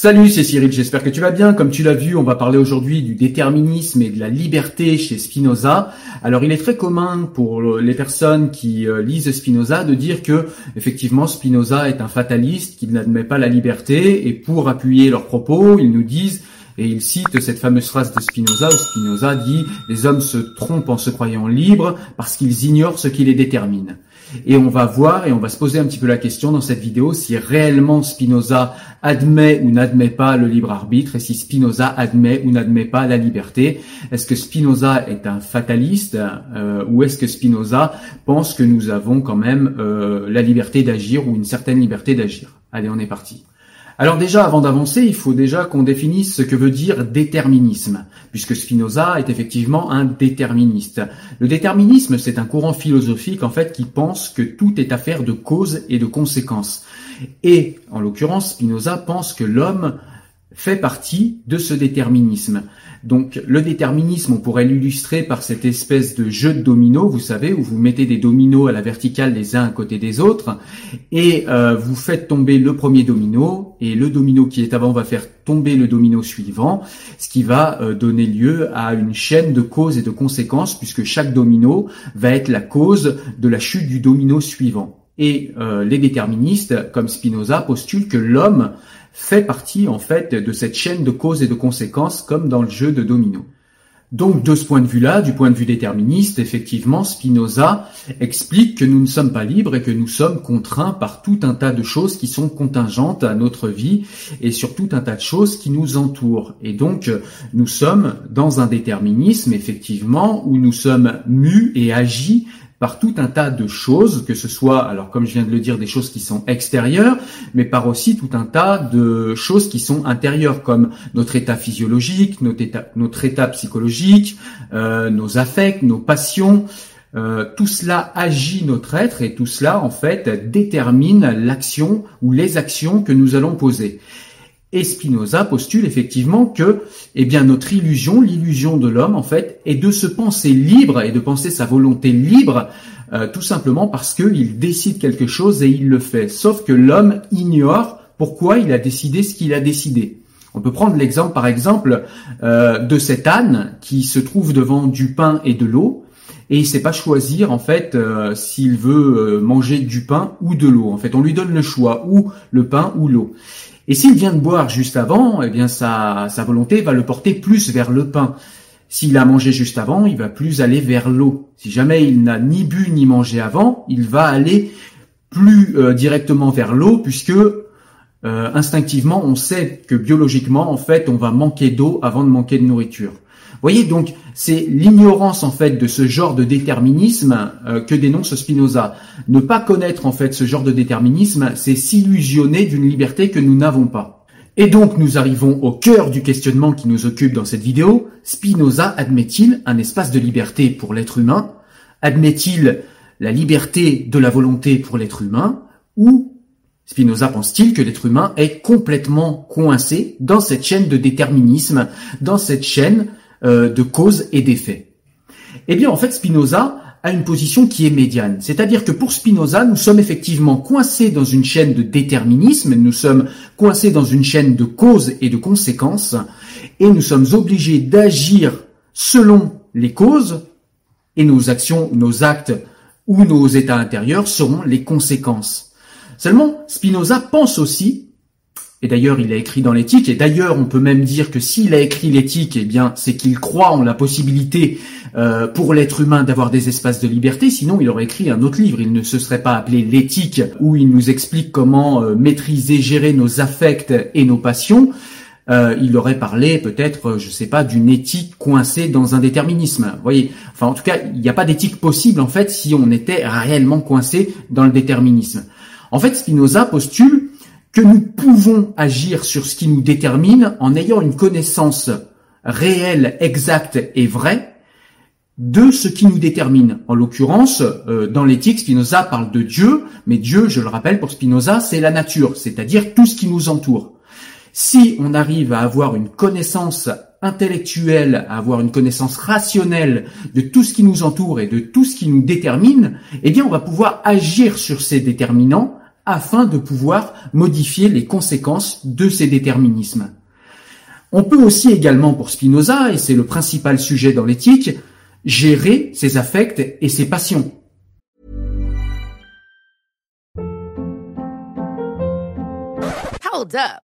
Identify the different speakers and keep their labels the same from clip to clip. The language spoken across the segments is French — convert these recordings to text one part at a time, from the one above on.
Speaker 1: Salut, c'est Cyril, j'espère que tu vas bien. Comme tu l'as vu, on va parler aujourd'hui du déterminisme et de la liberté chez Spinoza. Alors, il est très commun pour les personnes qui euh, lisent Spinoza de dire que, effectivement, Spinoza est un fataliste, qu'il n'admet pas la liberté, et pour appuyer leurs propos, ils nous disent et ils citent cette fameuse phrase de Spinoza où Spinoza dit « Les hommes se trompent en se croyant libres parce qu'ils ignorent ce qui les détermine ». Et on va voir et on va se poser un petit peu la question dans cette vidéo si réellement Spinoza admet ou n'admet pas le libre arbitre et si Spinoza admet ou n'admet pas la liberté. Est-ce que Spinoza est un fataliste euh, ou est-ce que Spinoza pense que nous avons quand même euh, la liberté d'agir ou une certaine liberté d'agir? Allez, on est parti. Alors déjà, avant d'avancer, il faut déjà qu'on définisse ce que veut dire déterminisme, puisque Spinoza est effectivement un déterministe. Le déterminisme, c'est un courant philosophique en fait qui pense que tout est affaire de cause et de conséquences. Et en l'occurrence, Spinoza pense que l'homme fait partie de ce déterminisme. Donc le déterminisme, on pourrait l'illustrer par cette espèce de jeu de dominos, vous savez, où vous mettez des dominos à la verticale les uns à côté des autres, et euh, vous faites tomber le premier domino, et le domino qui est avant va faire tomber le domino suivant, ce qui va euh, donner lieu à une chaîne de causes et de conséquences, puisque chaque domino va être la cause de la chute du domino suivant. Et euh, les déterministes, comme Spinoza, postulent que l'homme fait partie en fait de cette chaîne de causes et de conséquences comme dans le jeu de domino. Donc de ce point de vue-là, du point de vue déterministe, effectivement, Spinoza explique que nous ne sommes pas libres et que nous sommes contraints par tout un tas de choses qui sont contingentes à notre vie et sur tout un tas de choses qui nous entourent. Et donc nous sommes dans un déterminisme, effectivement, où nous sommes mus et agis par tout un tas de choses, que ce soit, alors comme je viens de le dire, des choses qui sont extérieures, mais par aussi tout un tas de choses qui sont intérieures, comme notre état physiologique, notre état, psychologique, euh, nos affects, nos passions. Euh, tout cela agit notre être et tout cela, en fait, détermine l'action ou les actions que nous allons poser. Et postule effectivement que, eh bien, notre illusion, l'illusion de l'homme, en fait, est de se penser libre et de penser sa volonté libre, euh, tout simplement parce qu'il décide quelque chose et il le fait. Sauf que l'homme ignore pourquoi il a décidé ce qu'il a décidé. On peut prendre l'exemple, par exemple, euh, de cet âne qui se trouve devant du pain et de l'eau et il sait pas choisir en fait euh, s'il veut manger du pain ou de l'eau. En fait, on lui donne le choix ou le pain ou l'eau. Et s'il vient de boire juste avant, eh bien sa, sa volonté va le porter plus vers le pain. S'il a mangé juste avant, il va plus aller vers l'eau. Si jamais il n'a ni bu ni mangé avant, il va aller plus euh, directement vers l'eau puisque euh, instinctivement, on sait que biologiquement, en fait, on va manquer d'eau avant de manquer de nourriture. Voyez, donc, c'est l'ignorance, en fait, de ce genre de déterminisme euh, que dénonce Spinoza. Ne pas connaître, en fait, ce genre de déterminisme, c'est s'illusionner d'une liberté que nous n'avons pas. Et donc, nous arrivons au cœur du questionnement qui nous occupe dans cette vidéo. Spinoza admet-il un espace de liberté pour l'être humain? Admet-il la liberté de la volonté pour l'être humain? Ou Spinoza pense-t-il que l'être humain est complètement coincé dans cette chaîne de déterminisme, dans cette chaîne euh, de causes et d'effets Eh bien, en fait, Spinoza a une position qui est médiane. C'est-à-dire que pour Spinoza, nous sommes effectivement coincés dans une chaîne de déterminisme, nous sommes coincés dans une chaîne de causes et de conséquences, et nous sommes obligés d'agir selon les causes, et nos actions, nos actes ou nos états intérieurs seront les conséquences. Seulement, Spinoza pense aussi, et d'ailleurs il a écrit dans l'éthique, et d'ailleurs on peut même dire que s'il a écrit l'éthique, eh bien c'est qu'il croit en la possibilité euh, pour l'être humain d'avoir des espaces de liberté, sinon il aurait écrit un autre livre, il ne se serait pas appelé l'éthique, où il nous explique comment euh, maîtriser, gérer nos affects et nos passions. Euh, il aurait parlé peut-être, je sais pas, d'une éthique coincée dans un déterminisme. Vous voyez, enfin en tout cas, il n'y a pas d'éthique possible en fait si on était réellement coincé dans le déterminisme. En fait, Spinoza postule que nous pouvons agir sur ce qui nous détermine en ayant une connaissance réelle, exacte et vraie de ce qui nous détermine. En l'occurrence, euh, dans l'éthique, Spinoza parle de Dieu, mais Dieu, je le rappelle, pour Spinoza, c'est la nature, c'est-à-dire tout ce qui nous entoure. Si on arrive à avoir une connaissance intellectuelle, à avoir une connaissance rationnelle de tout ce qui nous entoure et de tout ce qui nous détermine, eh bien, on va pouvoir agir sur ces déterminants afin de pouvoir modifier les conséquences de ces déterminismes. On peut aussi également, pour Spinoza, et c'est le principal sujet dans l'éthique, gérer ses affects et ses passions.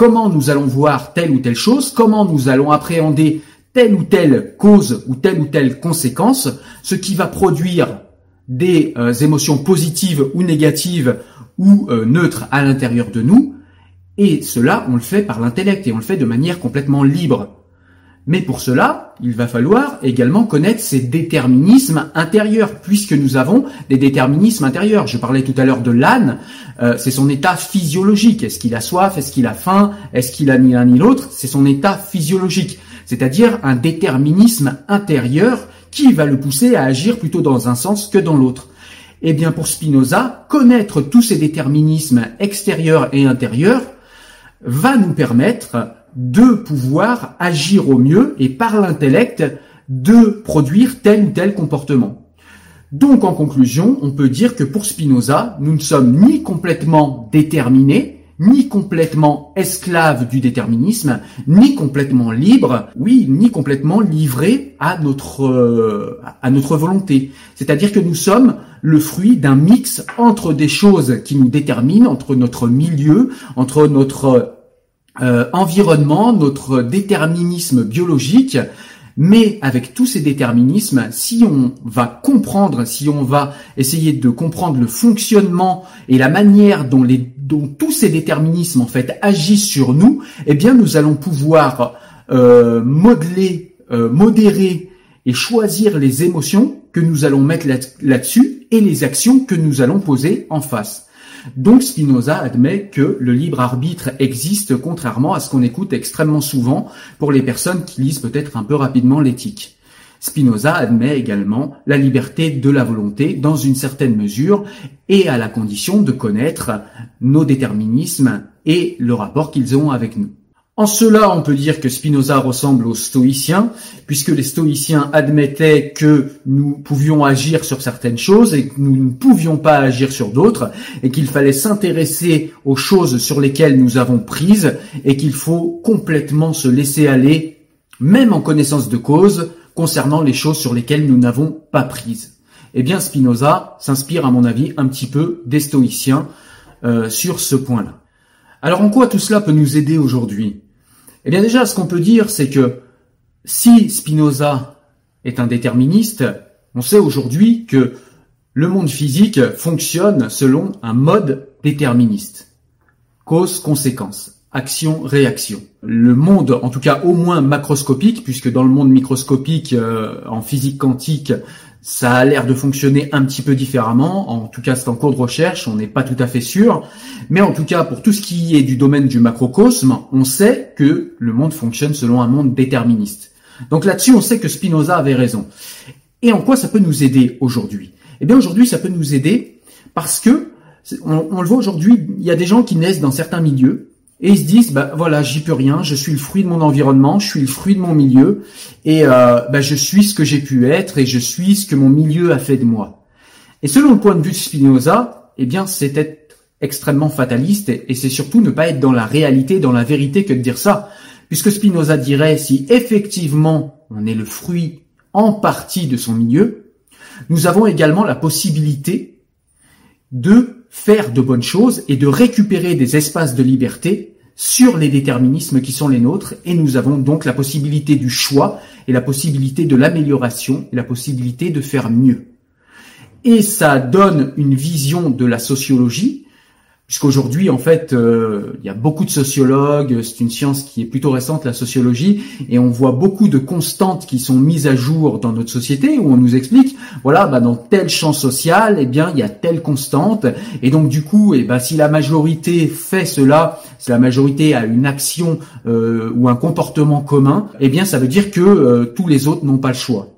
Speaker 1: comment nous allons voir telle ou telle chose, comment nous allons appréhender telle ou telle cause ou telle ou telle conséquence, ce qui va produire des euh, émotions positives ou négatives ou euh, neutres à l'intérieur de nous. Et cela, on le fait par l'intellect et on le fait de manière complètement libre. Mais pour cela, il va falloir également connaître ces déterminismes intérieurs, puisque nous avons des déterminismes intérieurs. Je parlais tout à l'heure de l'âne, euh, c'est son état physiologique. Est-ce qu'il a soif? Est-ce qu'il a faim? Est-ce qu'il a ni l'un ni l'autre? C'est son état physiologique, c'est-à-dire un déterminisme intérieur qui va le pousser à agir plutôt dans un sens que dans l'autre. Eh bien, pour Spinoza, connaître tous ces déterminismes extérieurs et intérieurs va nous permettre de pouvoir agir au mieux et par l'intellect de produire tel ou tel comportement. Donc en conclusion, on peut dire que pour Spinoza, nous ne sommes ni complètement déterminés, ni complètement esclaves du déterminisme, ni complètement libres, oui, ni complètement livrés à notre euh, à notre volonté. C'est-à-dire que nous sommes le fruit d'un mix entre des choses qui nous déterminent, entre notre milieu, entre notre euh, environnement, notre déterminisme biologique, mais avec tous ces déterminismes, si on va comprendre, si on va essayer de comprendre le fonctionnement et la manière dont, les, dont tous ces déterminismes en fait agissent sur nous, eh bien nous allons pouvoir euh, modeler, euh, modérer et choisir les émotions que nous allons mettre là-dessus et les actions que nous allons poser en face. Donc Spinoza admet que le libre arbitre existe contrairement à ce qu'on écoute extrêmement souvent pour les personnes qui lisent peut-être un peu rapidement l'éthique. Spinoza admet également la liberté de la volonté dans une certaine mesure et à la condition de connaître nos déterminismes et le rapport qu'ils ont avec nous. En cela, on peut dire que Spinoza ressemble aux stoïciens, puisque les stoïciens admettaient que nous pouvions agir sur certaines choses et que nous ne pouvions pas agir sur d'autres, et qu'il fallait s'intéresser aux choses sur lesquelles nous avons prise, et qu'il faut complètement se laisser aller, même en connaissance de cause, concernant les choses sur lesquelles nous n'avons pas prise. Eh bien, Spinoza s'inspire, à mon avis, un petit peu des stoïciens euh, sur ce point-là. Alors, en quoi tout cela peut nous aider aujourd'hui? Eh bien déjà, ce qu'on peut dire, c'est que si Spinoza est un déterministe, on sait aujourd'hui que le monde physique fonctionne selon un mode déterministe. Cause-conséquence, action-réaction. Le monde, en tout cas au moins macroscopique, puisque dans le monde microscopique, euh, en physique quantique, ça a l'air de fonctionner un petit peu différemment. En tout cas, c'est en cours de recherche, on n'est pas tout à fait sûr. Mais en tout cas, pour tout ce qui est du domaine du macrocosme, on sait que le monde fonctionne selon un monde déterministe. Donc là-dessus, on sait que Spinoza avait raison. Et en quoi ça peut nous aider aujourd'hui? Eh bien, aujourd'hui, ça peut nous aider parce que, on, le voit aujourd'hui, il y a des gens qui naissent dans certains milieux et ils se disent bah voilà j'y peux rien je suis le fruit de mon environnement je suis le fruit de mon milieu et euh, bah, je suis ce que j'ai pu être et je suis ce que mon milieu a fait de moi. Et selon le point de vue de Spinoza eh bien c'est être extrêmement fataliste et, et c'est surtout ne pas être dans la réalité dans la vérité que de dire ça. Puisque Spinoza dirait si effectivement on est le fruit en partie de son milieu nous avons également la possibilité de faire de bonnes choses et de récupérer des espaces de liberté sur les déterminismes qui sont les nôtres et nous avons donc la possibilité du choix et la possibilité de l'amélioration et la possibilité de faire mieux. Et ça donne une vision de la sociologie puisqu'aujourd'hui, en fait, euh, il y a beaucoup de sociologues, c'est une science qui est plutôt récente, la sociologie, et on voit beaucoup de constantes qui sont mises à jour dans notre société, où on nous explique, voilà, bah, dans tel champ social, eh bien, il y a telle constante, et donc du coup, eh ben, si la majorité fait cela, si la majorité a une action euh, ou un comportement commun, eh bien, ça veut dire que euh, tous les autres n'ont pas le choix.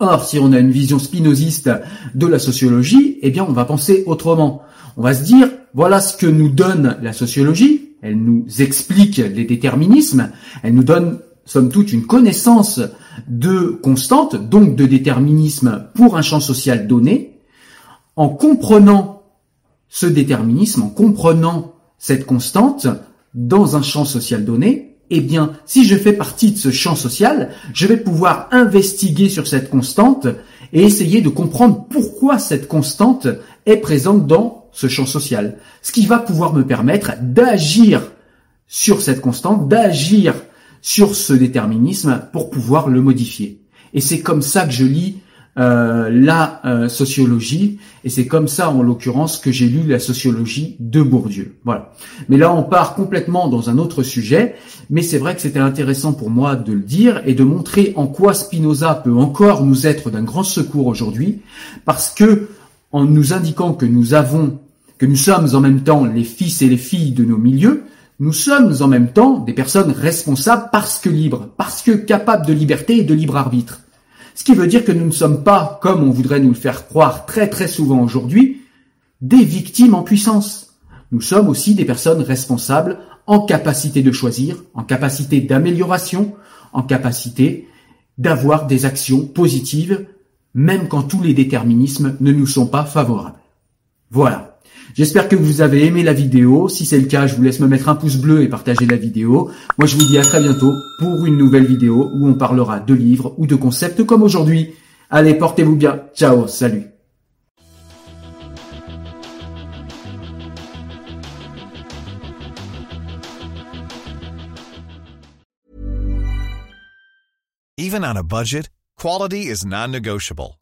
Speaker 1: Or, si on a une vision spinoziste de la sociologie, eh bien, on va penser autrement. On va se dire, voilà ce que nous donne la sociologie. Elle nous explique les déterminismes. Elle nous donne, somme toute, une connaissance de constante, donc de déterminisme pour un champ social donné. En comprenant ce déterminisme, en comprenant cette constante dans un champ social donné, eh bien, si je fais partie de ce champ social, je vais pouvoir investiguer sur cette constante et essayer de comprendre pourquoi cette constante est présente dans ce champ social, ce qui va pouvoir me permettre d'agir sur cette constante, d'agir sur ce déterminisme pour pouvoir le modifier. Et c'est comme ça que je lis euh, la euh, sociologie, et c'est comme ça en l'occurrence que j'ai lu la sociologie de Bourdieu. Voilà. Mais là on part complètement dans un autre sujet, mais c'est vrai que c'était intéressant pour moi de le dire et de montrer en quoi Spinoza peut encore nous être d'un grand secours aujourd'hui, parce que en nous indiquant que nous avons, que nous sommes en même temps les fils et les filles de nos milieux, nous sommes en même temps des personnes responsables parce que libres, parce que capables de liberté et de libre arbitre. Ce qui veut dire que nous ne sommes pas, comme on voudrait nous le faire croire très très souvent aujourd'hui, des victimes en puissance. Nous sommes aussi des personnes responsables en capacité de choisir, en capacité d'amélioration, en capacité d'avoir des actions positives même quand tous les déterminismes ne nous sont pas favorables. Voilà. J'espère que vous avez aimé la vidéo. Si c'est le cas, je vous laisse me mettre un pouce bleu et partager la vidéo. Moi, je vous dis à très bientôt pour une nouvelle vidéo où on parlera de livres ou de concepts comme aujourd'hui. Allez, portez-vous bien. Ciao, salut.
Speaker 2: Even on a budget, quality is non-negotiable.